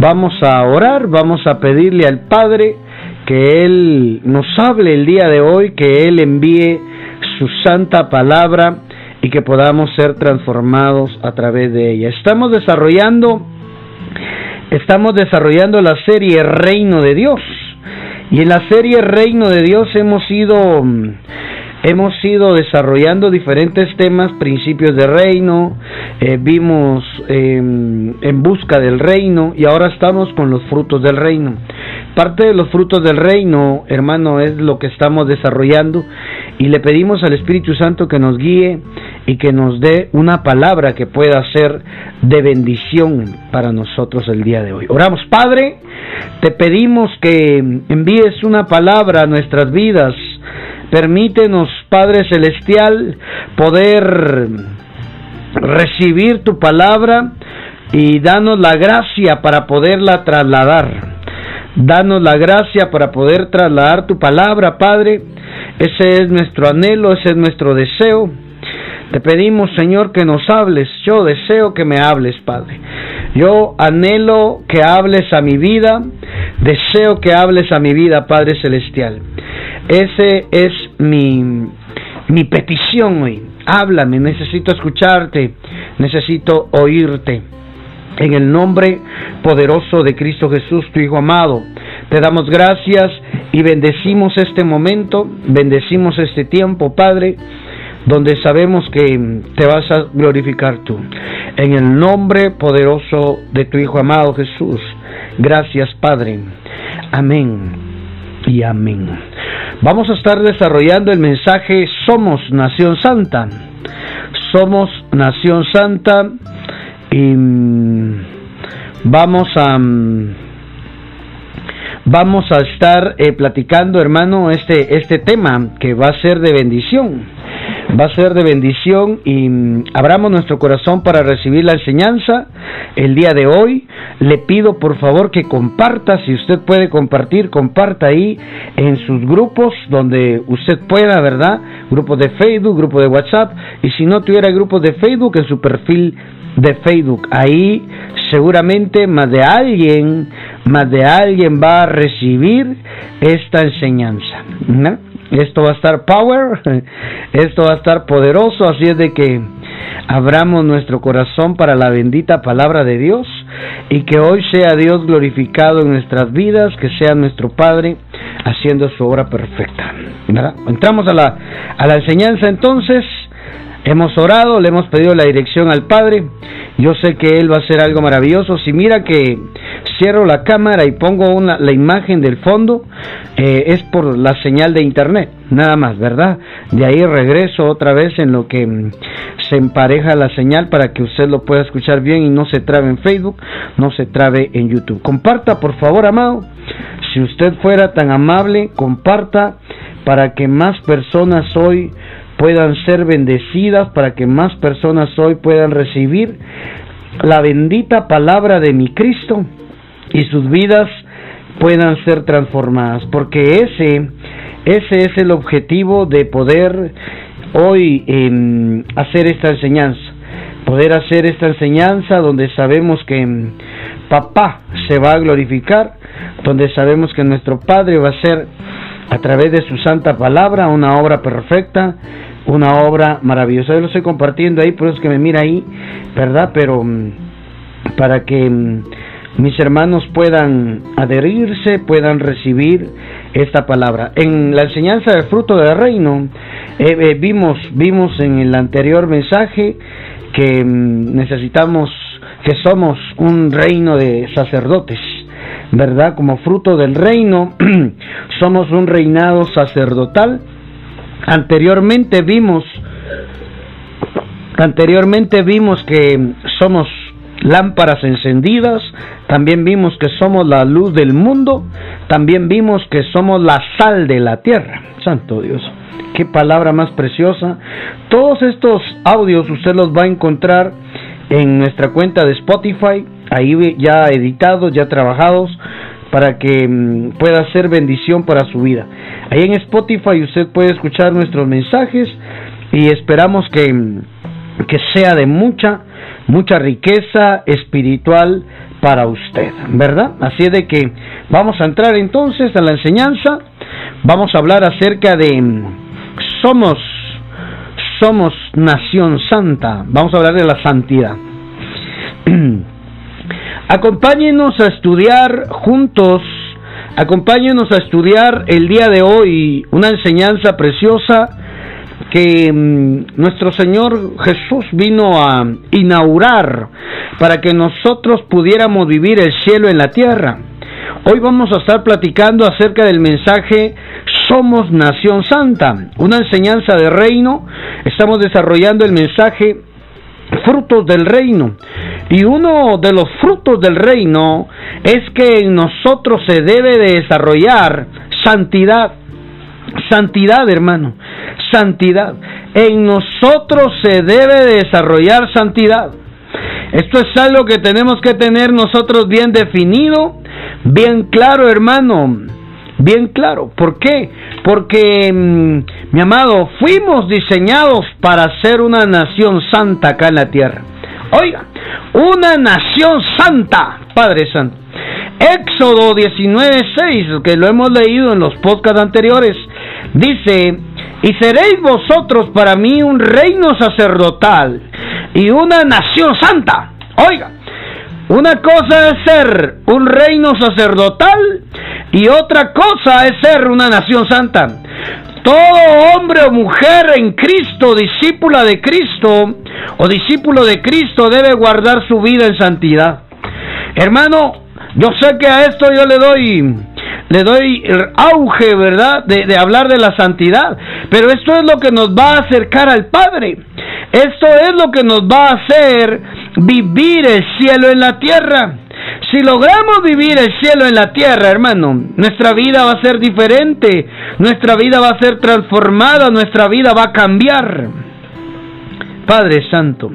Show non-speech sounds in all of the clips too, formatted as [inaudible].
Vamos a orar, vamos a pedirle al Padre que Él nos hable el día de hoy, que Él envíe su santa palabra y que podamos ser transformados a través de ella. Estamos desarrollando estamos desarrollando la serie Reino de Dios. Y en la serie Reino de Dios hemos ido hemos ido desarrollando diferentes temas, principios de reino, eh, vimos em, en busca del reino y ahora estamos con los frutos del reino. Parte de los frutos del reino, hermano, es lo que estamos desarrollando y le pedimos al Espíritu Santo que nos guíe y que nos dé una palabra que pueda ser de bendición para nosotros el día de hoy. Oramos, Padre, te pedimos que envíes una palabra a nuestras vidas. Permítenos, Padre Celestial, poder recibir tu palabra y danos la gracia para poderla trasladar. Danos la gracia para poder trasladar tu palabra, Padre. Ese es nuestro anhelo, ese es nuestro deseo. Te pedimos, Señor, que nos hables. Yo deseo que me hables, Padre. Yo anhelo que hables a mi vida. Deseo que hables a mi vida, Padre Celestial. Ese es mi, mi petición hoy. Háblame, necesito escucharte, necesito oírte. En el nombre poderoso de Cristo Jesús, tu Hijo amado, te damos gracias y bendecimos este momento, bendecimos este tiempo, Padre, donde sabemos que te vas a glorificar tú. En el nombre poderoso de tu Hijo amado Jesús, gracias, Padre. Amén y amén. Vamos a estar desarrollando el mensaje Somos Nación Santa. Somos Nación Santa y mm, vamos a mm, vamos a estar eh, platicando, hermano, este este tema que va a ser de bendición va a ser de bendición y mm, abramos nuestro corazón para recibir la enseñanza el día de hoy. Le pido por favor que comparta, si usted puede compartir, comparta ahí en sus grupos donde usted pueda, ¿verdad? Grupos de Facebook, grupo de WhatsApp y si no tuviera grupos de Facebook en su perfil de Facebook. Ahí seguramente más de alguien, más de alguien va a recibir esta enseñanza. ¿no? Esto va a estar power, [laughs] esto va a estar poderoso, así es de que abramos nuestro corazón para la bendita palabra de Dios y que hoy sea Dios glorificado en nuestras vidas, que sea nuestro Padre haciendo su obra perfecta. Entramos a la, a la enseñanza entonces. Hemos orado, le hemos pedido la dirección al Padre. Yo sé que Él va a hacer algo maravilloso. Si mira que cierro la cámara y pongo una, la imagen del fondo, eh, es por la señal de internet, nada más, ¿verdad? De ahí regreso otra vez en lo que mm, se empareja la señal para que usted lo pueda escuchar bien y no se trabe en Facebook, no se trabe en YouTube. Comparta, por favor, amado. Si usted fuera tan amable, comparta para que más personas hoy puedan ser bendecidas, para que más personas hoy puedan recibir la bendita palabra de mi Cristo y sus vidas puedan ser transformadas, porque ese, ese es el objetivo de poder hoy em, hacer esta enseñanza, poder hacer esta enseñanza donde sabemos que em, papá se va a glorificar, donde sabemos que nuestro Padre va a ser a través de su santa palabra una obra perfecta, una obra maravillosa. Yo lo estoy compartiendo ahí, por eso es que me mira ahí, ¿verdad? Pero em, para que mis hermanos puedan adherirse, puedan recibir esta palabra. En la enseñanza del fruto del reino, eh, eh, vimos, vimos en el anterior mensaje que mm, necesitamos, que somos un reino de sacerdotes, ¿verdad? Como fruto del reino, [clears throat] somos un reinado sacerdotal. Anteriormente vimos, anteriormente vimos que somos lámparas encendidas, también vimos que somos la luz del mundo, también vimos que somos la sal de la tierra. Santo Dios, qué palabra más preciosa. Todos estos audios usted los va a encontrar en nuestra cuenta de Spotify, ahí ya editados, ya trabajados, para que mm, pueda ser bendición para su vida. Ahí en Spotify usted puede escuchar nuestros mensajes y esperamos que, que sea de mucha mucha riqueza espiritual para usted, ¿verdad? Así de que vamos a entrar entonces a la enseñanza, vamos a hablar acerca de somos somos nación santa, vamos a hablar de la santidad. [clears throat] Acompáñenos a estudiar juntos, acompáñenos a estudiar el día de hoy una enseñanza preciosa que mm, nuestro Señor Jesús vino a inaugurar para que nosotros pudiéramos vivir el cielo en la tierra. Hoy vamos a estar platicando acerca del mensaje Somos Nación Santa, una enseñanza de reino. Estamos desarrollando el mensaje frutos del reino. Y uno de los frutos del reino es que en nosotros se debe de desarrollar santidad. Santidad, hermano. Santidad. En nosotros se debe de desarrollar santidad. Esto es algo que tenemos que tener nosotros bien definido, bien claro, hermano. Bien claro. ¿Por qué? Porque, mm, mi amado, fuimos diseñados para ser una nación santa acá en la tierra. Oiga, una nación santa, Padre Santo. Éxodo 19:6, que lo hemos leído en los podcasts anteriores, dice, y seréis vosotros para mí un reino sacerdotal y una nación santa. Oiga, una cosa es ser un reino sacerdotal y otra cosa es ser una nación santa. Todo hombre o mujer en Cristo, discípula de Cristo o discípulo de Cristo debe guardar su vida en santidad. Hermano, yo sé que a esto yo le doy le doy auge, ¿verdad? De, de, hablar de la santidad. Pero esto es lo que nos va a acercar al Padre. Esto es lo que nos va a hacer vivir el cielo en la tierra. Si logramos vivir el cielo en la tierra, hermano, nuestra vida va a ser diferente, nuestra vida va a ser transformada, nuestra vida va a cambiar. Padre Santo.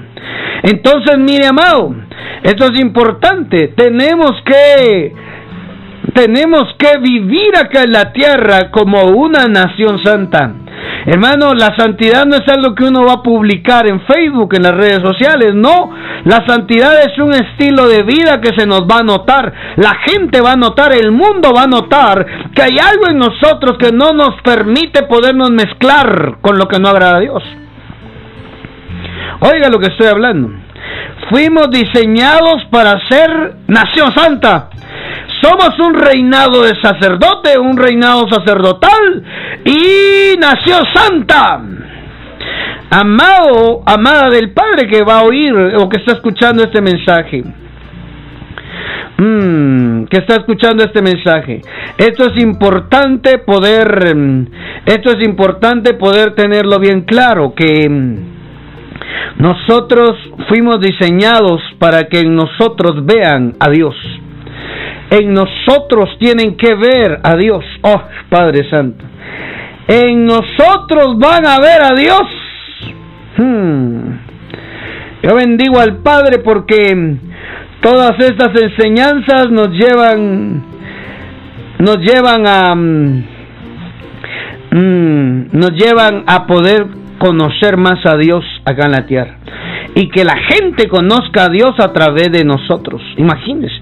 Entonces, mire, amado, esto es importante. Tenemos que tenemos que vivir acá en la tierra como una nación santa. Hermano, la santidad no es algo que uno va a publicar en Facebook, en las redes sociales, no. La santidad es un estilo de vida que se nos va a notar. La gente va a notar, el mundo va a notar que hay algo en nosotros que no nos permite podernos mezclar con lo que no agrada a Dios. Oiga lo que estoy hablando. Fuimos diseñados para ser nación santa. Somos un reinado de sacerdote, un reinado sacerdotal y nación santa. Amado, amada del Padre que va a oír o que está escuchando este mensaje. Mm, que está escuchando este mensaje. Esto es importante poder, mm, esto es importante poder tenerlo bien claro, que mm, nosotros fuimos diseñados para que en nosotros vean a Dios en nosotros tienen que ver a Dios. Oh, Padre Santo. En nosotros van a ver a Dios. Hmm. Yo bendigo al Padre porque todas estas enseñanzas nos llevan nos llevan a mm, mm, nos llevan a poder conocer más a Dios acá en la tierra y que la gente conozca a Dios a través de nosotros. Imagínense.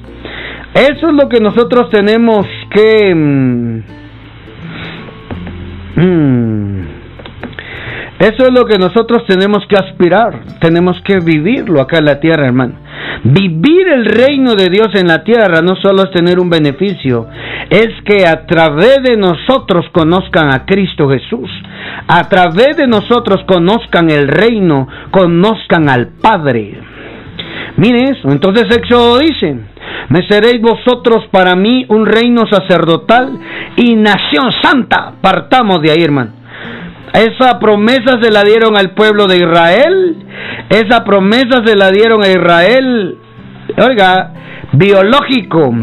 Eso es lo que nosotros tenemos que... Mm, mm, eso es lo que nosotros tenemos que aspirar, tenemos que vivirlo acá en la tierra, hermano. Vivir el reino de Dios en la tierra no solo es tener un beneficio, es que a través de nosotros conozcan a Cristo Jesús, a través de nosotros conozcan el reino, conozcan al Padre. Mire eso, entonces Éxodo dice, me seréis vosotros para mí un reino sacerdotal y nación santa. Partamos de ahí, hermano. Esa promesa se la dieron al pueblo de Israel. Esa promesa se la dieron a Israel, oiga, biológico.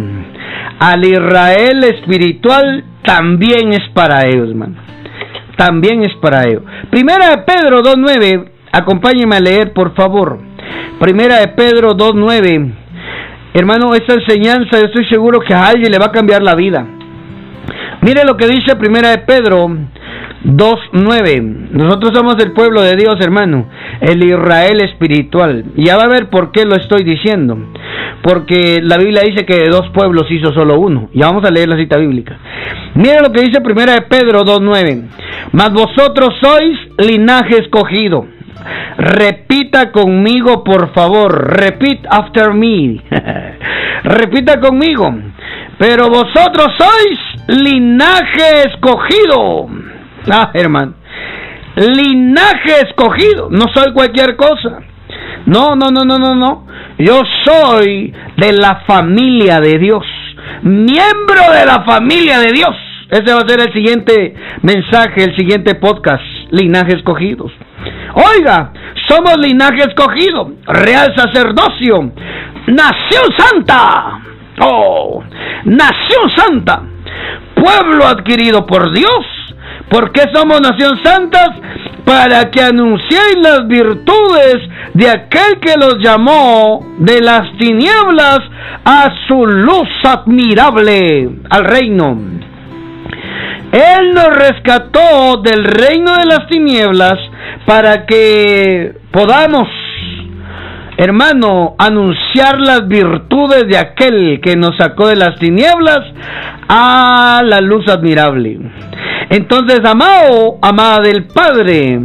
Al Israel espiritual también es para ellos, hermano. También es para ellos. Primera de Pedro 2.9. Acompáñeme a leer, por favor. Primera de Pedro 2.9. Hermano, esta enseñanza yo estoy seguro que a alguien le va a cambiar la vida. Mire lo que dice Primera de Pedro 2.9. Nosotros somos el pueblo de Dios, hermano, el Israel espiritual. Ya va a ver por qué lo estoy diciendo. porque la Biblia dice que de dos pueblos hizo solo uno. Ya vamos a leer la cita bíblica. Mira lo que dice primera de Pedro 2.9. Mas vosotros sois linaje escogido. Repita conmigo, por favor. Repeat after me. [laughs] Repita conmigo. Pero vosotros sois linaje escogido. [laughs] Ah, hermano. Linaje escogido. No soy cualquier cosa. No, no, no, no, no, no. Yo soy de la familia de Dios. Miembro de la familia de Dios. Ese va a ser el siguiente mensaje, el siguiente podcast. Linaje escogidos. Oiga, somos linaje escogido, real sacerdocio, nación santa. Oh, nación santa, pueblo adquirido por Dios. ¿Por qué somos nación santas? Para que anunciéis las virtudes de aquel que los llamó de las tinieblas a su luz admirable, al reino. Él nos rescató del reino de las tinieblas para que podamos, hermano, anunciar las virtudes de aquel que nos sacó de las tinieblas a la luz admirable. Entonces, amado, amada del Padre,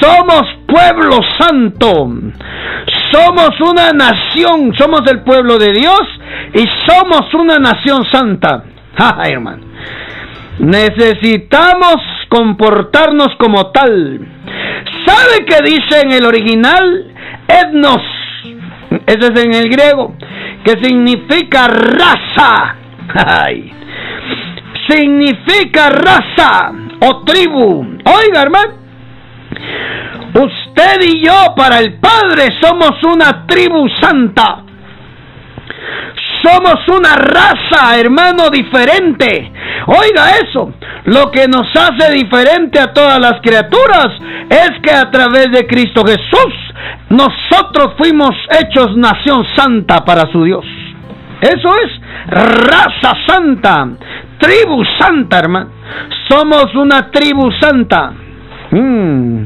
somos pueblo santo, somos una nación, somos el pueblo de Dios y somos una nación santa. [laughs] Hermano. Necesitamos comportarnos como tal. ¿Sabe qué dice en el original? Etnos. Ese es en el griego. Que significa raza. [laughs] Ay. Significa raza o tribu. Oiga, hermano. Usted y yo para el Padre somos una tribu santa. Somos una raza, hermano, diferente. Oiga eso. Lo que nos hace diferente a todas las criaturas es que a través de Cristo Jesús nosotros fuimos hechos nación santa para su Dios. Eso es raza santa, tribu santa, hermano. Somos una tribu santa. Mm.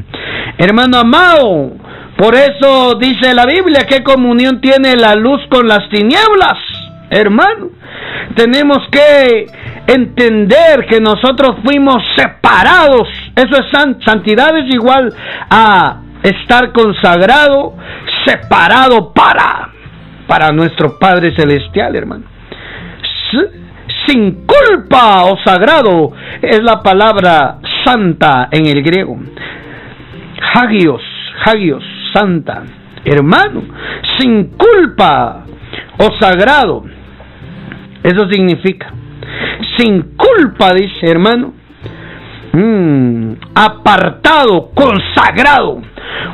Hermano amado, por eso dice la Biblia, ¿qué comunión tiene la luz con las tinieblas? Hermano, tenemos que entender que nosotros fuimos separados. Eso es santidad, es igual a estar consagrado, separado para, para nuestro Padre Celestial, hermano. Sin culpa o sagrado es la palabra santa en el griego. Hagios, hagios, santa, hermano, sin culpa o sagrado. Eso significa, sin culpa, dice hermano, mm, apartado, consagrado.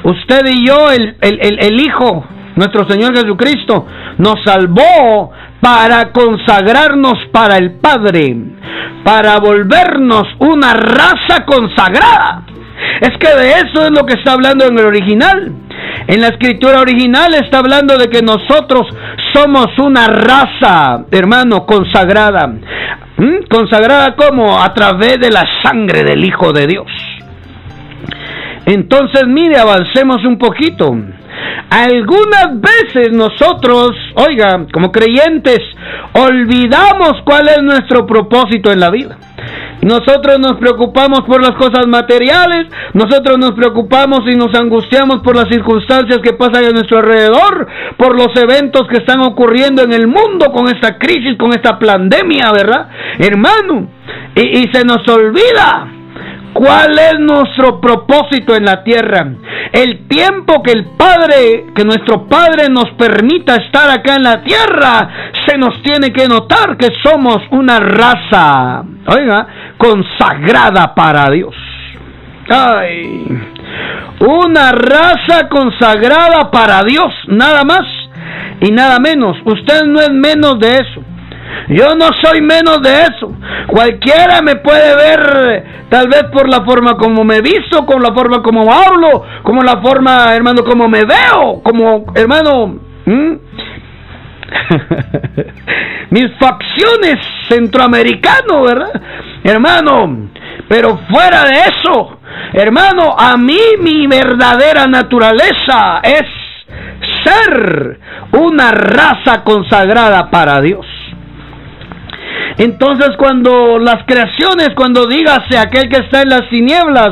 Usted y yo, el, el, el Hijo, nuestro Señor Jesucristo, nos salvó para consagrarnos para el Padre, para volvernos una raza consagrada. Es que de eso es lo que está hablando en el original. En la escritura original está hablando de que nosotros somos una raza, hermano, consagrada. ¿Mm? ¿Consagrada como? A través de la sangre del Hijo de Dios. Entonces, mire, avancemos un poquito. Algunas veces nosotros, oiga, como creyentes, olvidamos cuál es nuestro propósito en la vida. Nosotros nos preocupamos por las cosas materiales, nosotros nos preocupamos y nos angustiamos por las circunstancias que pasan a nuestro alrededor, por los eventos que están ocurriendo en el mundo con esta crisis, con esta pandemia, ¿verdad? Hermano, y, y se nos olvida ¿Cuál es nuestro propósito en la tierra? El tiempo que el Padre, que nuestro Padre nos permita estar acá en la tierra, se nos tiene que notar que somos una raza, oiga, consagrada para Dios. Ay, una raza consagrada para Dios, nada más y nada menos. Usted no es menos de eso. Yo no soy menos de eso. Cualquiera me puede ver tal vez por la forma como me visto, con la forma como hablo, como la forma, hermano, como me veo, como, hermano, [laughs] mis facciones centroamericano, ¿verdad? Hermano, pero fuera de eso, hermano, a mí mi verdadera naturaleza es ser una raza consagrada para Dios. Entonces cuando las creaciones, cuando dígase aquel que está en las tinieblas,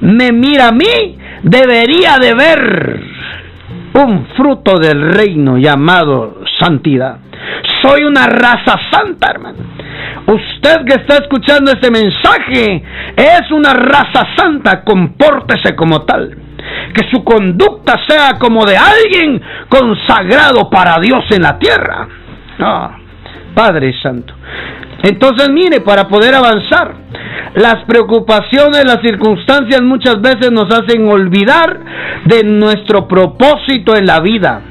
me mira a mí, debería de ver un fruto del reino llamado santidad. Soy una raza santa, hermano. Usted que está escuchando este mensaje es una raza santa, compórtese como tal. Que su conducta sea como de alguien consagrado para Dios en la tierra. Ah, Padre Santo. Entonces, mire, para poder avanzar, las preocupaciones, las circunstancias muchas veces nos hacen olvidar de nuestro propósito en la vida.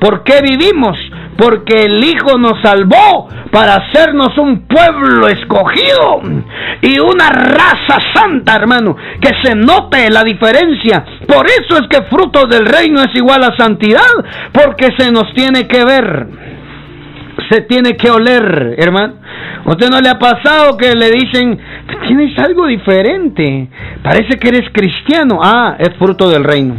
¿Por qué vivimos? Porque el Hijo nos salvó para hacernos un pueblo escogido y una raza santa, hermano, que se note la diferencia. Por eso es que fruto del reino es igual a santidad, porque se nos tiene que ver se tiene que oler, hermano. ¿Usted no le ha pasado que le dicen, tienes algo diferente? Parece que eres cristiano. Ah, es fruto del reino.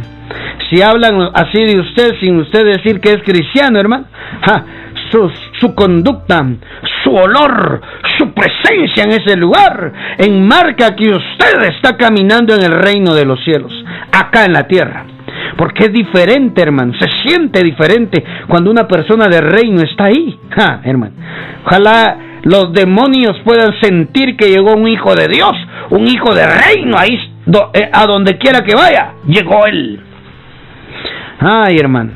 Si hablan así de usted sin usted decir que es cristiano, hermano, su, su conducta, su olor, su presencia en ese lugar enmarca que usted está caminando en el reino de los cielos, acá en la tierra. Porque es diferente, hermano. Se siente diferente cuando una persona de reino está ahí. hermano. Ojalá los demonios puedan sentir que llegó un hijo de Dios, un hijo de reino ahí, eh, a donde quiera que vaya, llegó él. Ay, hermano.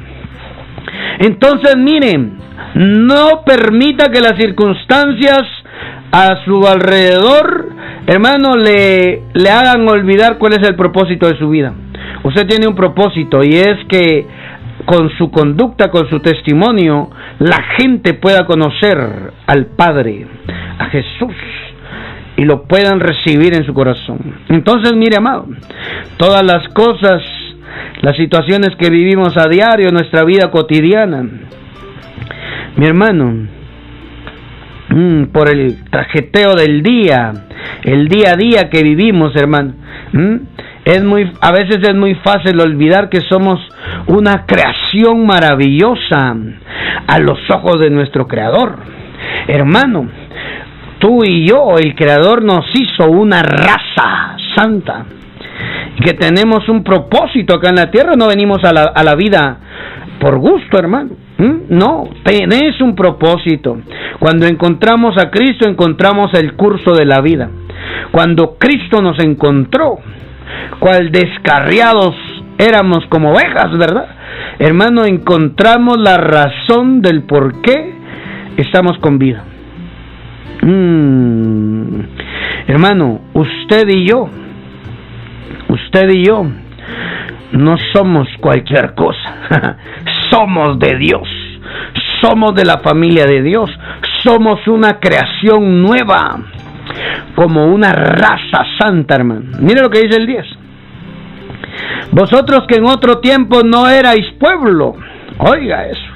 Entonces, miren, no permita que las circunstancias a su alrededor, hermano, le, le hagan olvidar cuál es el propósito de su vida. Usted tiene un propósito y es que con su conducta, con su testimonio, la gente pueda conocer al Padre, a Jesús, y lo puedan recibir en su corazón. Entonces, mire, amado, todas las cosas, las situaciones que vivimos a diario en nuestra vida cotidiana, mi hermano, mm, por el trajeteo del día, el día a día que vivimos, hermano, mm, es muy, a veces es muy fácil olvidar que somos una creación maravillosa a los ojos de nuestro Creador. Hermano, tú y yo, el Creador nos hizo una raza santa. Que tenemos un propósito acá en la tierra, no venimos a la, a la vida por gusto, hermano. ¿Mm? No, tenés un propósito. Cuando encontramos a Cristo, encontramos el curso de la vida. Cuando Cristo nos encontró, cual descarriados éramos como ovejas, ¿verdad? Hermano, encontramos la razón del por qué estamos con vida. Mm. Hermano, usted y yo, usted y yo, no somos cualquier cosa, [laughs] somos de Dios, somos de la familia de Dios, somos una creación nueva como una raza santa, hermano. Mire lo que dice el 10. Vosotros que en otro tiempo no erais pueblo, oiga eso.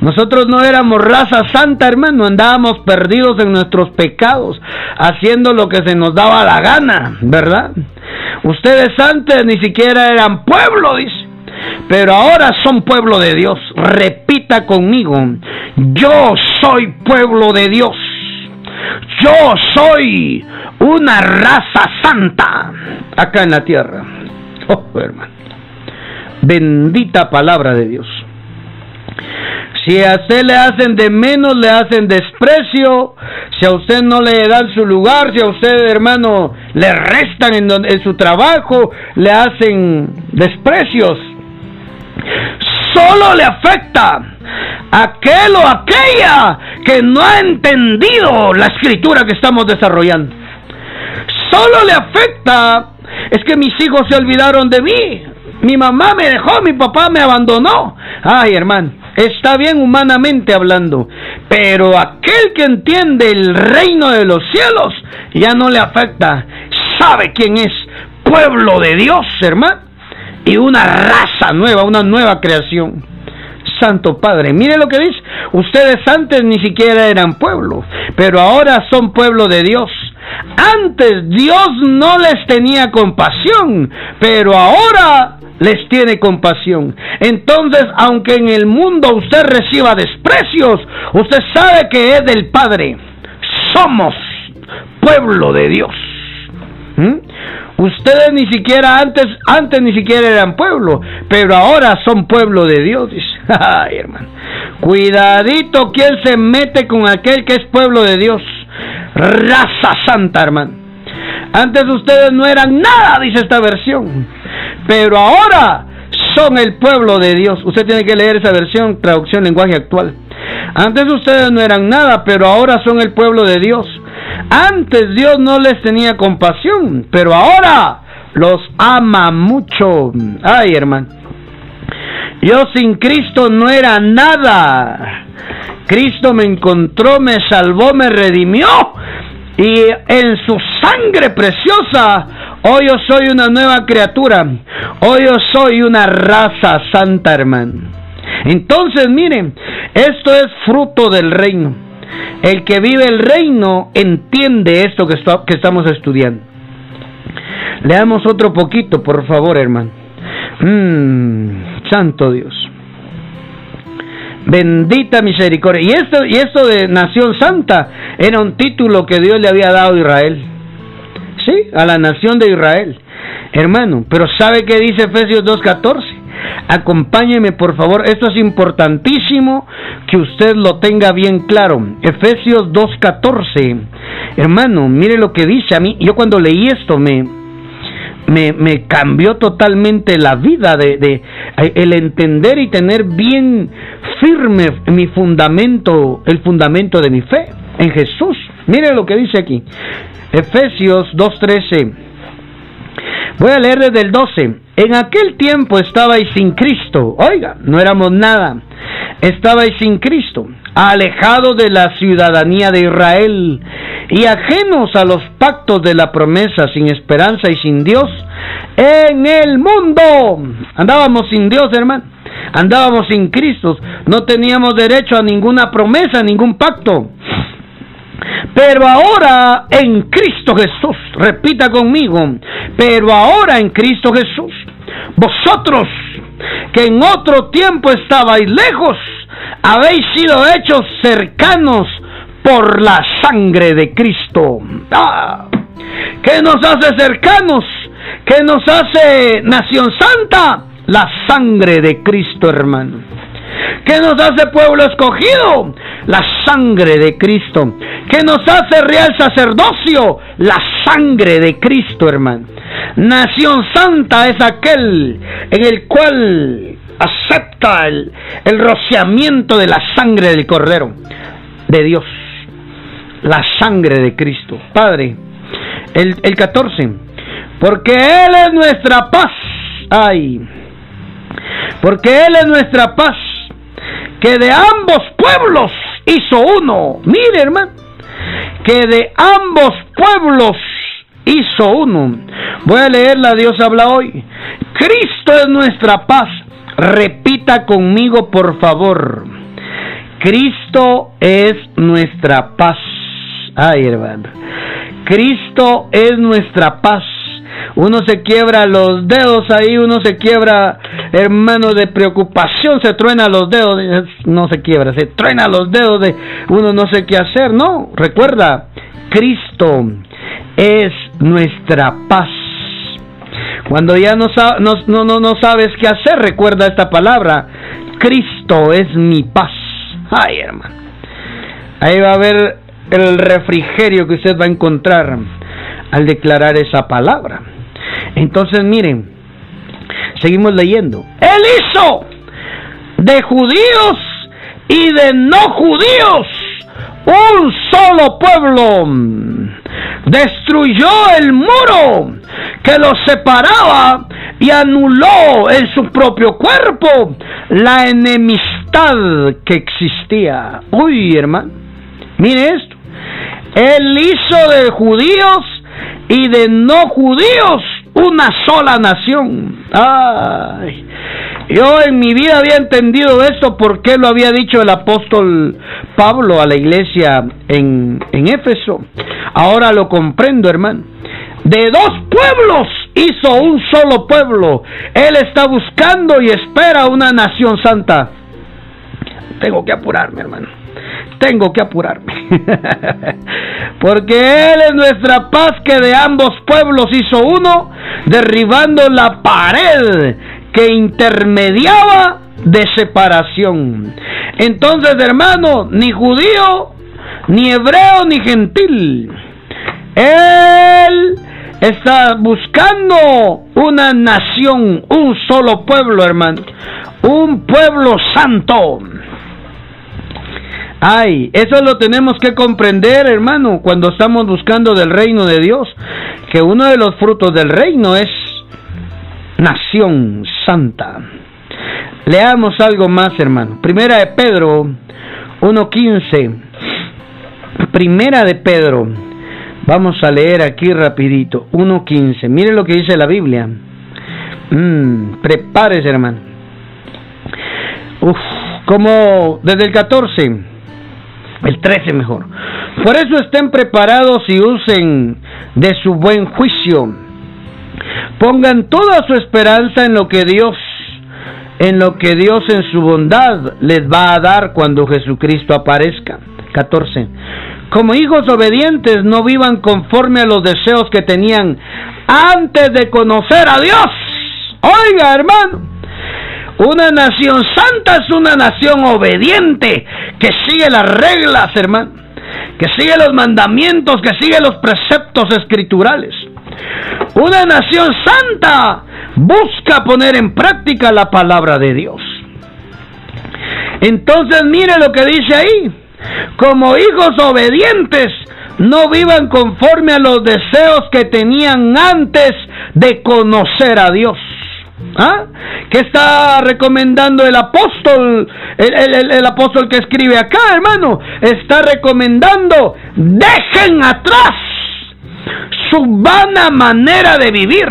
Nosotros no éramos raza santa, hermano, andábamos perdidos en nuestros pecados, haciendo lo que se nos daba la gana, ¿verdad? Ustedes antes ni siquiera eran pueblo, dice, pero ahora son pueblo de Dios. Repita conmigo, yo soy pueblo de Dios. Yo soy una raza santa acá en la tierra. Oh, hermano. Bendita palabra de Dios. Si a usted le hacen de menos, le hacen desprecio. Si a usted no le dan su lugar, si a usted, hermano, le restan en, en su trabajo, le hacen desprecios. Solo le afecta aquel o aquella que no ha entendido la escritura que estamos desarrollando. Solo le afecta, es que mis hijos se olvidaron de mí, mi mamá me dejó, mi papá me abandonó. Ay, hermano, está bien humanamente hablando, pero aquel que entiende el reino de los cielos ya no le afecta, sabe quién es pueblo de Dios, hermano, y una raza nueva, una nueva creación. Santo Padre. Mire lo que dice. Ustedes antes ni siquiera eran pueblo, pero ahora son pueblo de Dios. Antes Dios no les tenía compasión, pero ahora les tiene compasión. Entonces, aunque en el mundo usted reciba desprecios, usted sabe que es del Padre. Somos pueblo de Dios. ¿Mm? Ustedes ni siquiera antes, antes ni siquiera eran pueblo, pero ahora son pueblo de Dios. [laughs] Ay, hermano. Cuidadito quien se mete con aquel que es pueblo de Dios. Raza santa, hermano. Antes ustedes no eran nada, dice esta versión. Pero ahora son el pueblo de Dios. Usted tiene que leer esa versión, traducción lenguaje actual. Antes ustedes no eran nada, pero ahora son el pueblo de Dios. Antes Dios no les tenía compasión, pero ahora los ama mucho. Ay, hermano. Yo sin Cristo no era nada. Cristo me encontró, me salvó, me redimió. Y en su sangre preciosa, hoy yo soy una nueva criatura. Hoy yo soy una raza santa, hermano. Entonces, miren, esto es fruto del reino. El que vive el reino entiende esto que, que estamos estudiando. Leamos otro poquito, por favor, hermano. Mm, santo Dios. Bendita misericordia. Y esto, y esto de Nación Santa era un título que Dios le había dado a Israel. Sí, a la nación de Israel. Hermano, pero ¿sabe qué dice Efesios 2.14? Acompáñeme por favor, esto es importantísimo que usted lo tenga bien claro. Efesios 2.14. Hermano, mire lo que dice a mí. Yo cuando leí esto me, me, cambió totalmente la vida de, de, el entender y tener bien firme mi fundamento, el fundamento de mi fe en Jesús. Mire lo que dice aquí. Efesios 2.13. Voy a leer desde el 12. En aquel tiempo estabais sin Cristo. Oiga, no éramos nada. Estabais sin Cristo, alejados de la ciudadanía de Israel y ajenos a los pactos de la promesa, sin esperanza y sin Dios en el mundo. Andábamos sin Dios, hermano. Andábamos sin Cristo. No teníamos derecho a ninguna promesa, ningún pacto. Pero ahora en Cristo Jesús, repita conmigo, pero ahora en Cristo Jesús, vosotros que en otro tiempo estabais lejos, habéis sido hechos cercanos por la sangre de Cristo. Ah, ¿Qué nos hace cercanos? ¿Qué nos hace nación santa? La sangre de Cristo, hermano. ¿Qué nos hace pueblo escogido? La sangre de Cristo. ¿Qué nos hace real sacerdocio? La sangre de Cristo, hermano. Nación santa es aquel en el cual acepta el, rociamiento de la sangre del Cordero de Dios. La sangre de Cristo. Padre, el, el 14. Porque Él es nuestra paz. Ay. Porque Él es nuestra paz que de ambos pueblos hizo uno. Mire, hermano, que de ambos pueblos hizo uno. Voy a leer la Dios habla hoy. Cristo es nuestra paz. Repita conmigo, por favor. Cristo es nuestra paz. Ay, hermano. Cristo es nuestra paz. Uno se quiebra los dedos ahí, uno se quiebra, hermano, de preocupación, se truena los dedos, no se quiebra, se truena los dedos de uno no sé qué hacer, no, recuerda, Cristo es nuestra paz. Cuando ya no, no, sabes qué hacer, recuerda esta palabra, Cristo es mi paz. Ay, hermano. Ahí va a haber el refrigerio que usted va a encontrar al declarar esa palabra. Entonces miren, seguimos leyendo. Él hizo de judíos y de no judíos un solo pueblo. Destruyó el muro que los separaba y anuló en su propio cuerpo la enemistad que existía. Uy, hermano, mire esto. Él hizo de judíos y de no judíos una sola nación. Ay, yo en mi vida había entendido esto porque lo había dicho el apóstol Pablo a la iglesia en, en Éfeso. Ahora lo comprendo, hermano. de dos pueblos hizo un solo pueblo. Él está buscando y espera una nación santa. Tengo que apurarme, hermano. Tengo que apurarme. [laughs] Porque Él es nuestra paz que de ambos pueblos hizo uno, derribando la pared que intermediaba de separación. Entonces, hermano, ni judío, ni hebreo, ni gentil. Él está buscando una nación, un solo pueblo, hermano. Un pueblo santo. Ay, eso lo tenemos que comprender, hermano, cuando estamos buscando del reino de Dios, que uno de los frutos del reino es nación santa. Leamos algo más, hermano. Primera de Pedro 1.15. Primera de Pedro. Vamos a leer aquí rapidito. 1.15. Mire lo que dice la Biblia. Mm, prepárese, hermano. Uf, como desde el 14. El 13 mejor. Por eso estén preparados y usen de su buen juicio. Pongan toda su esperanza en lo que Dios en lo que Dios en su bondad les va a dar cuando Jesucristo aparezca. 14. Como hijos obedientes no vivan conforme a los deseos que tenían antes de conocer a Dios. Oiga, hermano, una nación santa es una nación obediente que sigue las reglas, hermano, que sigue los mandamientos, que sigue los preceptos escriturales. Una nación santa busca poner en práctica la palabra de Dios. Entonces mire lo que dice ahí. Como hijos obedientes, no vivan conforme a los deseos que tenían antes de conocer a Dios. ¿Ah? ¿Qué está recomendando el apóstol? El, apóstol que escribe acá, hermano. Está recomendando, dejen atrás su vana manera de vivir.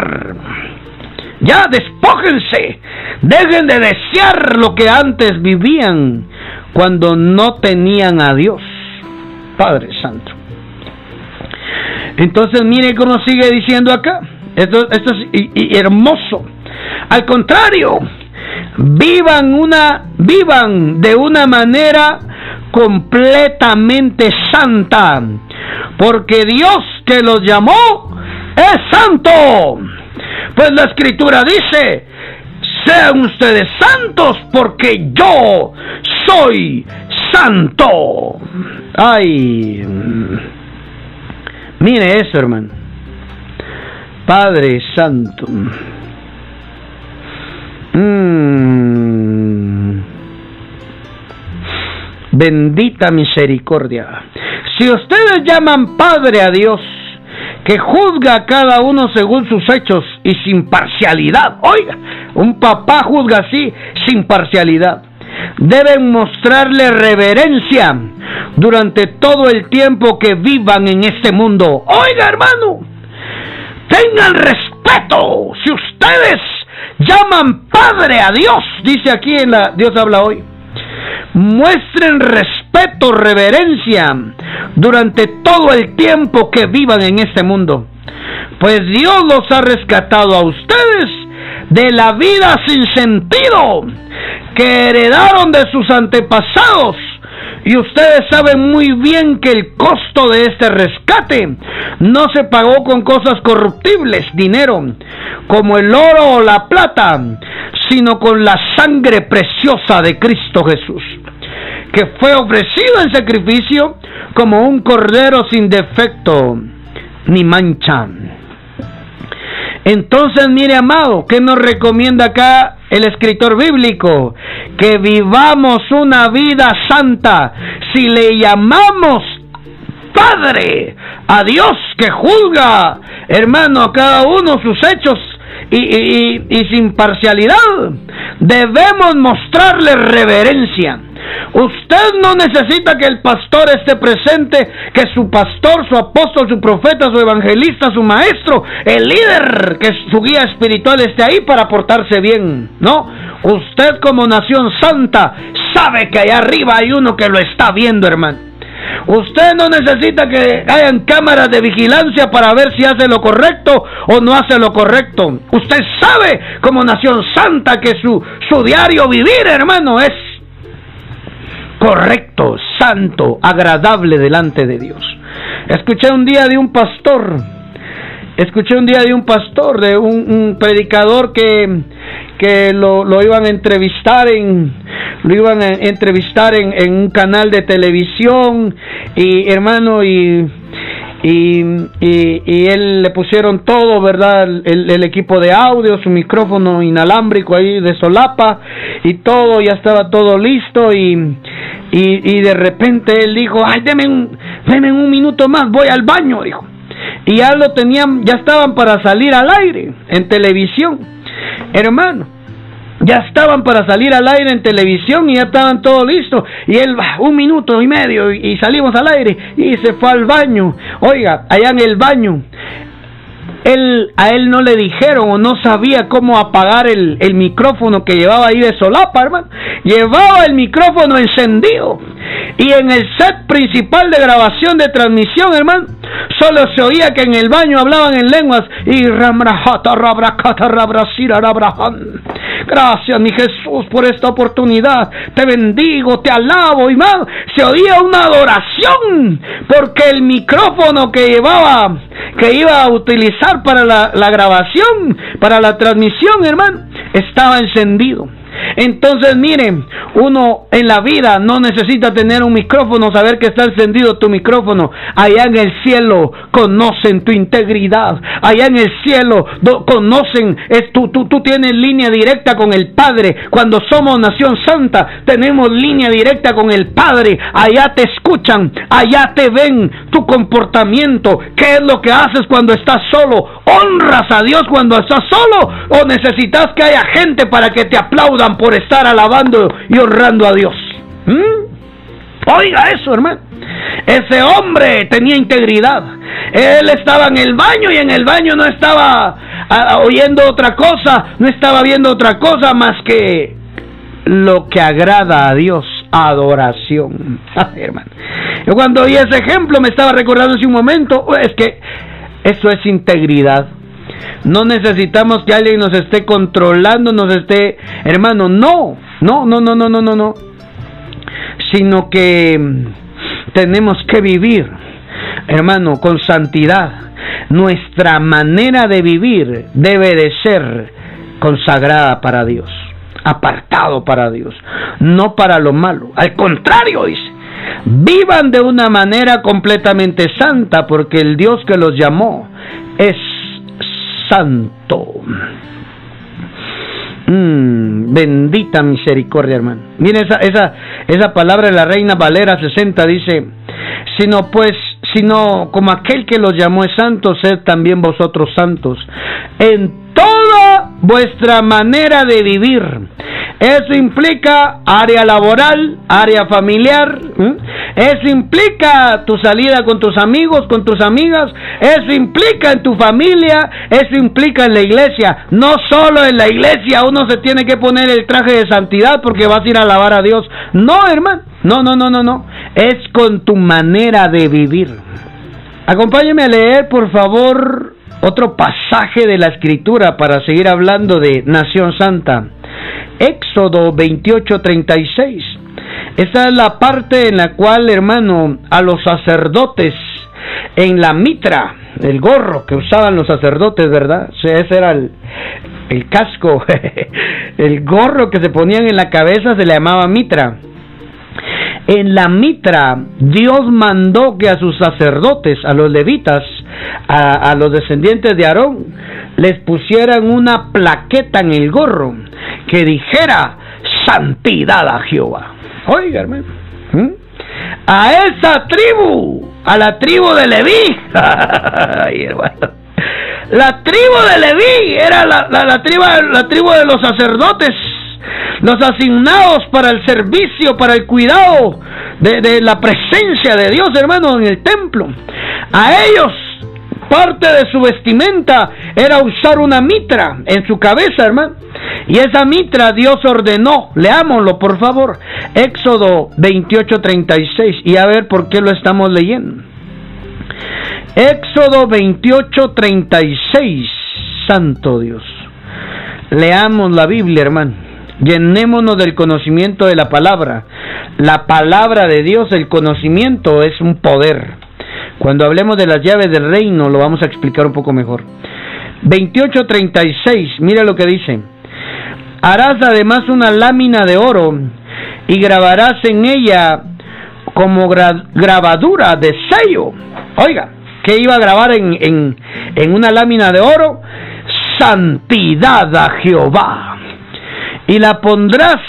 Ya despójense. Dejen de desear lo que antes vivían cuando no tenían a Dios. Padre Santo. Entonces mire cómo sigue diciendo acá. Esto, esto es hermoso. Al contrario, vivan una, vivan de una manera completamente santa, porque Dios que los llamó es santo. Pues la escritura dice, sean ustedes santos porque yo soy santo. Ay, mire eso, hermano. Padre Santo. Mm. Bendita misericordia. Si ustedes llaman Padre a Dios, que juzga a cada uno según sus hechos y sin parcialidad. Oiga, un papá juzga así, sin parcialidad. Deben mostrarle reverencia durante todo el tiempo que vivan en este mundo. Oiga, hermano, tengan respeto. Llaman Padre a Dios, dice aquí en la Dios habla hoy. Muestren respeto, reverencia durante todo el tiempo que vivan en este mundo. Pues Dios los ha rescatado a ustedes de la vida sin sentido que heredaron de sus antepasados y ustedes saben muy bien que el costo de este rescate no se pagó con cosas corruptibles, dinero, como el oro o la plata, sino con la sangre preciosa de Cristo Jesús, que fue ofrecido en sacrificio como un cordero sin defecto ni mancha. Entonces, mire, amado, ¿qué nos recomienda acá el escritor bíblico? Que vivamos una vida santa. Si le llamamos Padre a Dios que juzga, hermano, a cada uno sus hechos y, y sin parcialidad, debemos mostrarle reverencia. Usted no necesita que el pastor esté presente, que su pastor, su apóstol, su profeta, su evangelista, su maestro, el líder, que su guía espiritual esté ahí para portarse bien. No, usted como nación santa sabe que allá arriba hay uno que lo está viendo, hermano. Usted no necesita que hayan cámaras de vigilancia para ver si hace lo correcto o no hace lo correcto. Usted sabe como nación santa que su, su diario vivir, hermano, es correcto, santo, agradable delante de Dios. Escuché un día de un pastor, escuché un día de un pastor, de un, predicador que, que lo, iban a entrevistar en lo iban a entrevistar en, en un canal de televisión y hermano y y, y, él le pusieron todo, ¿verdad? El, el, equipo de audio, su micrófono inalámbrico ahí de solapa y todo, ya estaba todo listo y, y, de repente él dijo, ay, deme un, deme un minuto más, voy al baño, dijo. Y ya lo tenían, ya estaban para salir al aire en televisión. Hermano, ya estaban para salir al aire en televisión y ya estaban todo listo. Y él, un minuto y medio y, salimos al aire y se fue al baño. Oiga, allá en el baño, él, a él no le dijeron o no sabía cómo apagar el, el micrófono que llevaba ahí de solapa, hermano. Llevaba el micrófono encendido. Y en el set principal de grabación de transmisión, hermano, solo se oía que en el baño hablaban en lenguas y Gracias, mi Jesús, por esta oportunidad. Te bendigo, te alabo y más. Se oía una adoración porque el micrófono que llevaba, que iba a utilizar para la, la grabación, para la transmisión, hermano, estaba encendido. Entonces, miren, uno en la vida no necesita tener un micrófono, saber que está encendido tu micrófono. Allá en el cielo conocen tu integridad. Allá en el cielo conocen, es, tú, tú, tú tienes línea directa con el Padre. Cuando somos nación santa, tenemos línea directa con el Padre. Allá te escuchan, allá te ven tu comportamiento. ¿Qué es lo que haces cuando estás solo? ¿Honras a Dios cuando estás solo? ¿O necesitas que haya gente para que te aplaudan por estar alabando y honrando a Dios. ¿Mm? Oiga eso, hermano. Ese hombre tenía integridad. Él estaba en el baño y en el baño no estaba oyendo otra cosa, no estaba viendo otra cosa más que lo que agrada a Dios, adoración. [laughs] hermano. Yo cuando oí ese ejemplo me estaba recordando hace un momento, es que eso es integridad. No necesitamos que alguien nos esté controlando, nos esté, hermano, no, no, no, no, no, no, no, no. Sino que tenemos que vivir, hermano, con santidad. Nuestra manera de vivir debe de ser consagrada para Dios, apartado para Dios, no para lo malo. Al contrario, dice, vivan de una manera completamente santa porque el Dios que los llamó es santo. Mm, bendita misericordia, hermano. Mire esa, esa, esa palabra de la Reina Valera 60 dice, sino pues, sino como aquel que los llamó es santo, sed también vosotros santos en toda vuestra manera de vivir eso implica área laboral, área familiar. Eso implica tu salida con tus amigos, con tus amigas. Eso implica en tu familia. Eso implica en la iglesia. No solo en la iglesia uno se tiene que poner el traje de santidad porque vas a ir a alabar a Dios. No, hermano. No, no, no, no, no. Es con tu manera de vivir. Acompáñame a leer, por favor, otro pasaje de la escritura para seguir hablando de Nación Santa. Éxodo 28:36. Esa es la parte en la cual, hermano, a los sacerdotes en la mitra, el gorro que usaban los sacerdotes, ¿verdad? ese era el, casco, [laughs] el gorro que se ponían en la cabeza se le llamaba mitra. En la mitra, Dios mandó que a sus sacerdotes, a los levitas, a, los descendientes de Aarón, les pusieran una plaqueta en el gorro que dijera santidad a Jehová. Oiga, hermano. A esa tribu, a la tribu de Leví. [laughs] La tribu de Leví era la, la, tribu, la tribu de los sacerdotes, los asignados para el servicio, para el cuidado de, de la presencia de Dios, hermano, en el templo. A ellos parte de su vestimenta era usar una mitra en su cabeza, hermano. Y esa mitra Dios ordenó, leámoslo por favor, Éxodo 28:36, y a ver por qué lo estamos leyendo. Éxodo 28:36, Santo Dios. Leamos la Biblia, hermano. Llenémonos del conocimiento de la palabra. La palabra de Dios, el conocimiento es un poder. Cuando hablemos de las llaves del reino lo vamos a explicar un poco mejor. 28:36, mira lo que dice. Harás además una lámina de oro y grabarás en ella como grabadura de sello. Oiga, ¿qué iba a grabar en, en, en una lámina de oro? Santidad a Jehová. Y la pondrás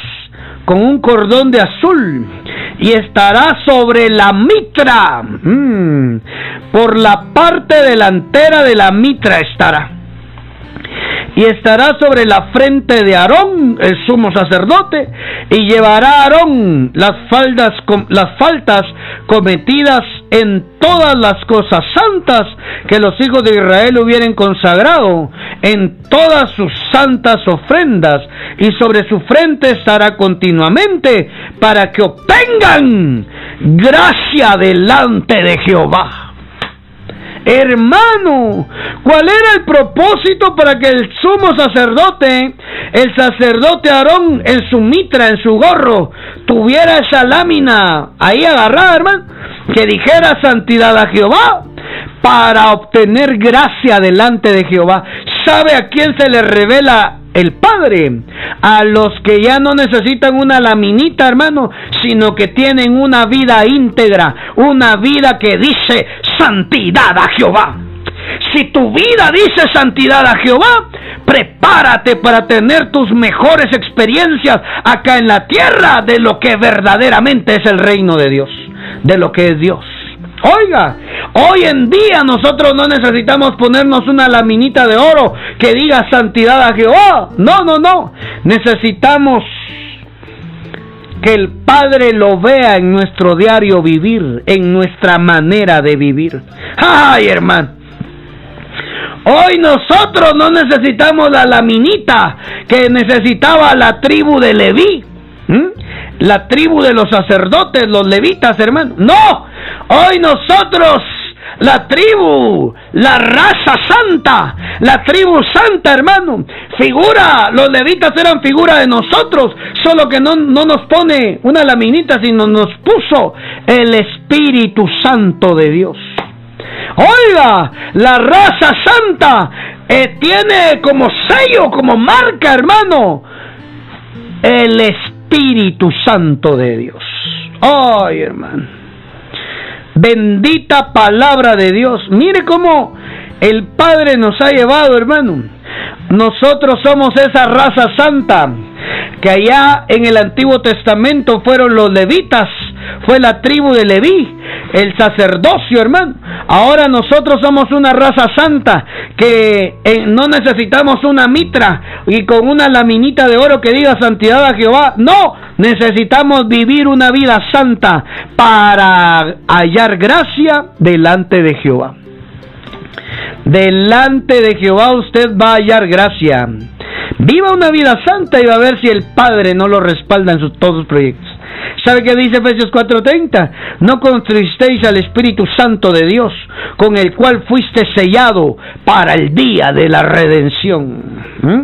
con un cordón de azul y estará sobre la mitra. Mm. Por la parte delantera de la mitra estará. Y estará sobre la frente de Aarón, el sumo sacerdote, y llevará a Aarón las, faldas, las faltas cometidas en todas las cosas santas que los hijos de Israel hubieran consagrado, en todas sus santas ofrendas, y sobre su frente estará continuamente para que obtengan gracia delante de Jehová. Hermano, ¿cuál era el propósito para que el sumo sacerdote, el sacerdote Aarón, en su mitra, en su gorro, tuviera esa lámina ahí agarrada, hermano? Que dijera santidad a Jehová para obtener gracia delante de Jehová. ¿Sabe a quién se le revela el Padre, a los que ya no necesitan una laminita, hermano, sino que tienen una vida íntegra, una vida que dice santidad a Jehová. Si tu vida dice santidad a Jehová, prepárate para tener tus mejores experiencias acá en la tierra de lo que verdaderamente es el reino de Dios, de lo que es Dios. Oiga, hoy en día nosotros no necesitamos ponernos una laminita de oro que diga santidad a Jehová. No, no, no. Necesitamos que el Padre lo vea en nuestro diario vivir, en nuestra manera de vivir. Ay, hermano. Hoy nosotros no necesitamos la laminita que necesitaba la tribu de Leví. La tribu de los sacerdotes, los levitas, hermano. No, Hoy nosotros, la tribu, la raza santa, la tribu santa, hermano, figura, los levitas eran figura de nosotros, solo que no, nos pone una laminita, sino nos puso el Espíritu Santo de Dios. Oiga, la raza santa eh, tiene como sello, como marca, hermano, el Espíritu Santo de Dios. Ay, hermano. Bendita palabra de Dios. Mire cómo el Padre nos ha llevado, hermano. Nosotros somos esa raza santa que allá en el Antiguo Testamento fueron los levitas, fue la tribu de Leví, el sacerdocio, hermano. Ahora nosotros somos una raza santa que eh, no necesitamos una mitra y con una laminita de oro que diga santidad a Jehová. No, necesitamos vivir una vida santa para hallar gracia delante de Jehová. Delante de Jehová usted va a hallar gracia. Viva una vida santa y va a ver si el Padre no lo respalda en todos sus proyectos. ¿Sabe qué dice Efesios 4:30? No contristéis al Espíritu Santo de Dios, con el cual fuiste sellado para el día de la redención. ¿Mm?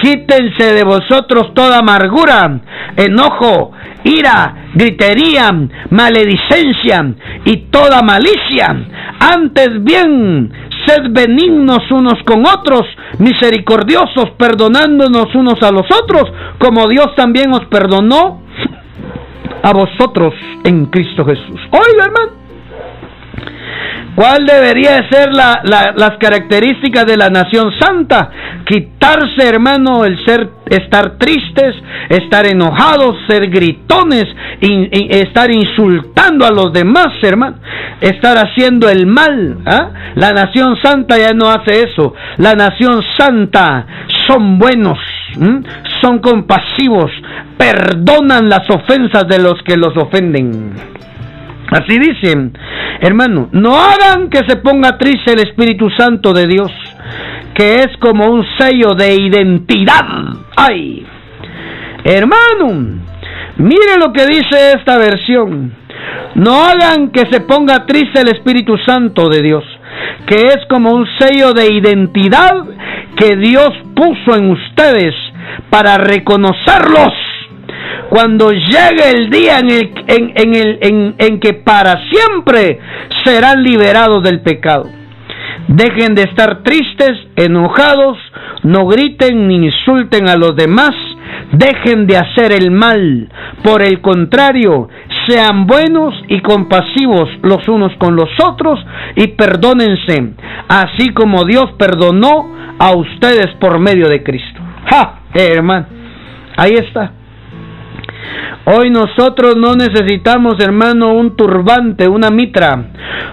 Quítense de vosotros toda amargura, enojo, ira, gritería, maledicencia y toda malicia. Antes bien, sed benignos unos con otros, misericordiosos, perdonándonos unos a los otros, como Dios también os perdonó a vosotros en Cristo Jesús. Oiga, hermano. ¿Cuál debería ser la, las características de la nación santa? Quitarse, hermano, el ser, estar tristes, estar enojados, ser gritones, estar insultando a los demás, hermano, estar haciendo el mal. ¿ah? La nación santa ya no hace eso. La nación santa son buenos, son compasivos, perdonan las ofensas de los que los ofenden. Así dice, hermano, no hagan que se ponga triste el Espíritu Santo de Dios, que es como un sello de identidad. ¡Ay! Hermano, mire lo que dice esta versión. No hagan que se ponga triste el Espíritu Santo de Dios, que es como un sello de identidad que Dios puso en ustedes para reconocerlos cuando llegue el día en, el, en, el, en, que para siempre serán liberados del pecado. Dejen de estar tristes, enojados, no griten ni insulten a los demás, dejen de hacer el mal. Por el contrario, sean buenos y compasivos los unos con los otros y perdónense, así como Dios perdonó a ustedes por medio de Cristo. ¡Ja! hermano, ahí está. Hoy nosotros no necesitamos, hermano, un turbante, una mitra.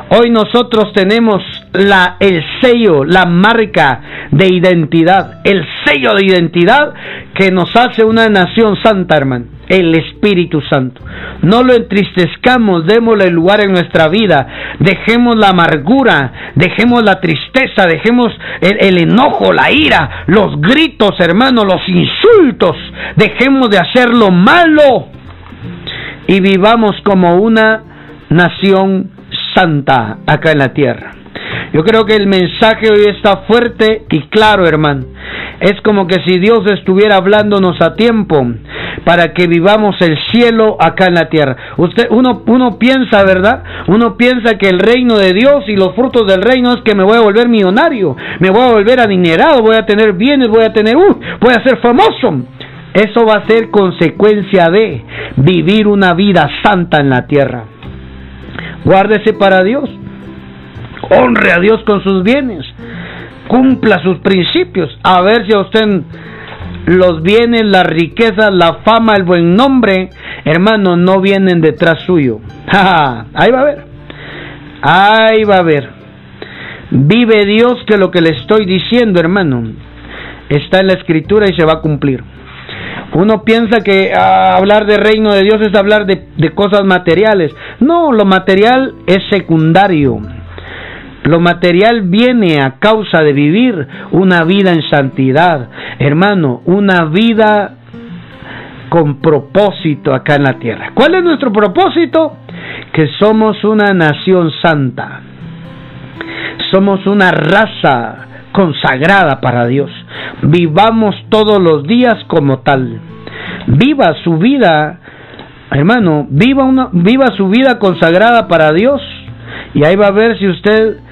Hoy nosotros tenemos la, el sello, la marca de identidad, el sello de identidad que nos hace una nación santa, hermano. El Espíritu Santo. No lo entristezcamos, démosle lugar en nuestra vida. Dejemos la amargura, dejemos la tristeza, dejemos el, enojo, la ira, los gritos, hermano, los insultos. Dejemos de hacer lo malo y vivamos como una nación santa acá en la tierra. Yo creo que el mensaje hoy está fuerte y claro, hermano. Es como que si Dios estuviera hablándonos a tiempo para que vivamos el cielo acá en la tierra. Usted, uno, uno piensa, ¿verdad? Uno piensa que el reino de Dios y los frutos del reino es que me voy a volver millonario, me voy a volver adinerado, voy a tener bienes, voy a tener, uh, voy a ser famoso. Eso va a ser consecuencia de vivir una vida santa en la tierra. Guárdese para Dios. Honre a Dios con sus bienes. Cumpla sus principios. A ver si a usted los bienes, la riqueza, la fama, el buen nombre, hermano, no vienen detrás suyo. [laughs] Ahí va a ver. Ahí va a ver. Vive Dios que lo que le estoy diciendo, hermano, está en la escritura y se va a cumplir. Uno piensa que ah, hablar de reino de Dios es hablar de, de cosas materiales. No, lo material es secundario. Lo material viene a causa de vivir una vida en santidad. Hermano, una vida con propósito acá en la tierra. ¿Cuál es nuestro propósito? Que somos una nación santa. Somos una raza consagrada para Dios. Vivamos todos los días como tal. Viva su vida, hermano, viva una viva su vida consagrada para Dios y ahí va a ver si usted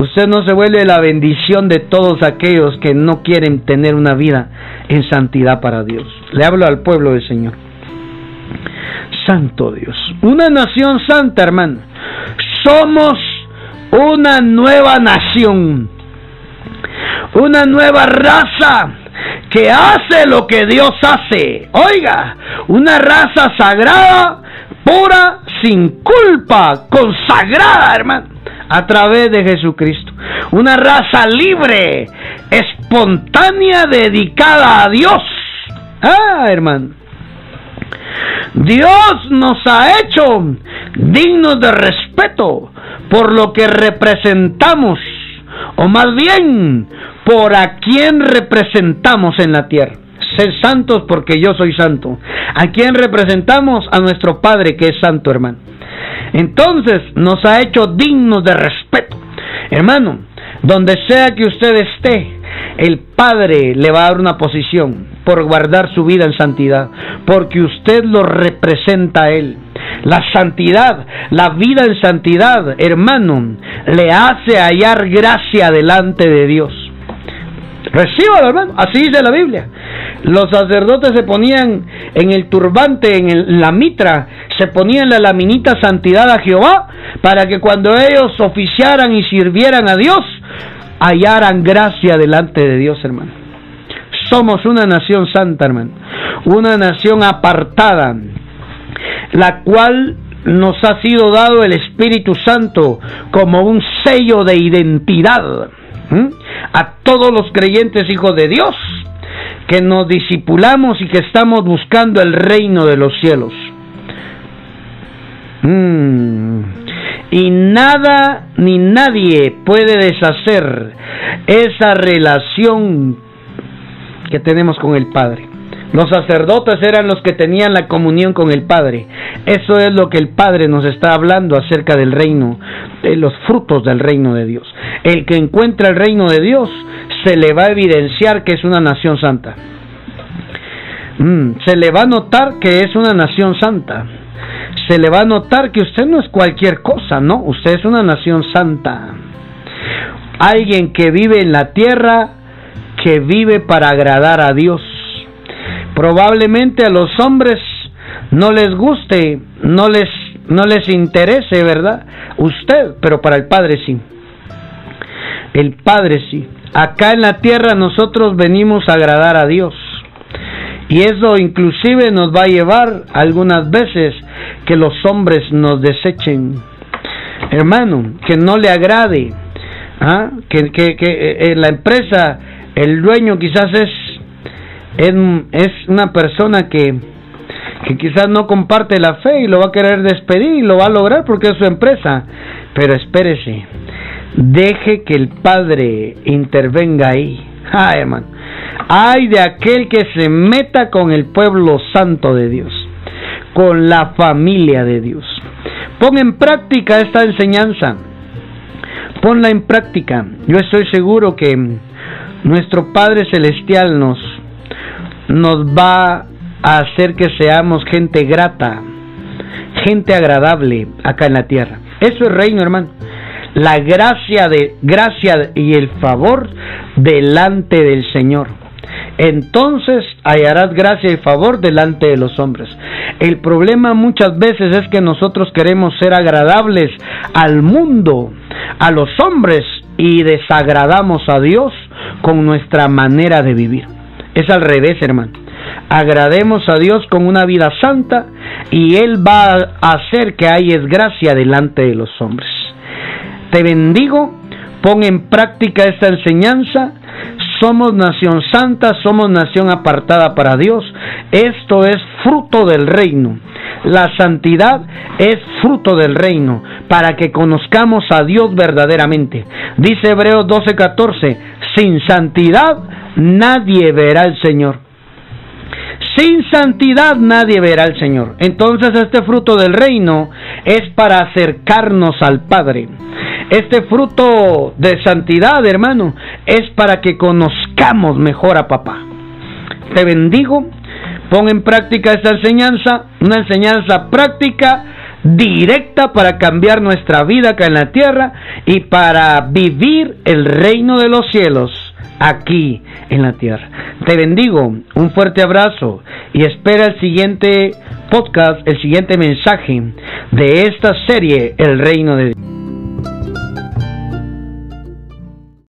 usted no se vuelve la bendición de todos aquellos que no quieren tener una vida en santidad para Dios. Le hablo al pueblo del Señor. Santo Dios, una nación santa, hermano. Somos una nueva nación una nueva raza que hace lo que Dios hace. Oiga, una raza sagrada, pura, sin culpa, consagrada, hermano, a través de Jesucristo. Una raza libre, espontánea, dedicada a Dios. Ah, hermano. Dios nos ha hecho dignos de respeto por lo que representamos, o más bien por a quién representamos en la tierra. Ser santos porque yo soy santo. ¿A quién representamos? A nuestro Padre que es santo, hermano. Entonces nos ha hecho dignos de respeto. Hermano, donde sea que usted esté, el Padre le va a dar una posición por guardar su vida en santidad, porque usted lo representa a Él. La santidad, la vida en santidad, hermano, le hace hallar gracia delante de Dios. Recíbalo, hermano. Así dice la Biblia. Los sacerdotes se ponían en el turbante, en la mitra, se ponían la laminita santidad a Jehová, para que cuando ellos oficiaran y sirvieran a Dios, hallaran gracia delante de Dios, hermano. Somos una nación santa, hermano. Una nación apartada, la cual nos ha sido dado el Espíritu Santo como un sello de identidad a todos los creyentes hijos de Dios que nos disipulamos y que estamos buscando el reino de los cielos. Mm. Y nada ni nadie puede deshacer esa relación que tenemos con el Padre. Los sacerdotes eran los que tenían la comunión con el Padre. Eso es lo que el Padre nos está hablando acerca del reino, de los frutos del reino de Dios. El que encuentra el reino de Dios se le va a evidenciar que es una nación santa. Mm, se le va a notar que es una nación santa. Se le va a notar que usted no es cualquier cosa, ¿no? Usted es una nación santa. Alguien que vive en la tierra, que vive para agradar a Dios. Probablemente a los hombres no les guste, no les no les interese, ¿verdad? Usted, pero para el Padre sí. El Padre sí. Acá en la tierra nosotros venimos a agradar a Dios. Y eso inclusive nos va a llevar algunas veces que los hombres nos desechen. Hermano, que no le agrade. ¿ah? Que, que, que en eh, la empresa el dueño quizás es, es, una persona que, que quizás no comparte la fe y lo va a querer despedir y lo va a lograr porque es su empresa. Pero espérese, deje que el Padre intervenga ahí. Ay, hermano. Ay de aquel que se meta con el pueblo santo de Dios, con la familia de Dios. Pon en práctica esta enseñanza. Ponla en práctica. Yo estoy seguro que nuestro Padre Celestial nos, nos va a hacer que seamos gente grata, gente agradable acá en la tierra. Eso es reino, hermano la gracia de gracia y el favor delante del Señor. Entonces hallarás gracia y favor delante de los hombres. El problema muchas veces es que nosotros queremos ser agradables al mundo, a los hombres y desagradamos a Dios con nuestra manera de vivir. Es al revés, hermano. Agrademos a Dios con una vida santa y Él va a hacer que haya gracia delante de los hombres. Te bendigo, pon en práctica esta enseñanza. Somos nación santa, somos nación apartada para Dios. Esto es fruto del reino. La santidad es fruto del reino, para que conozcamos a Dios verdaderamente. Dice Hebreos 12:14, sin santidad nadie verá al Señor. Sin santidad nadie verá al Señor. Entonces este fruto del reino es para acercarnos al Padre. Este fruto de santidad, hermano, es para que conozcamos mejor a papá. Te bendigo. Pon en práctica esta enseñanza, una enseñanza práctica, directa para cambiar nuestra vida acá en la tierra y para vivir el reino de los cielos aquí en la tierra. Te bendigo, un fuerte abrazo y espera el siguiente podcast, el siguiente mensaje de esta serie, El Reino de Dios.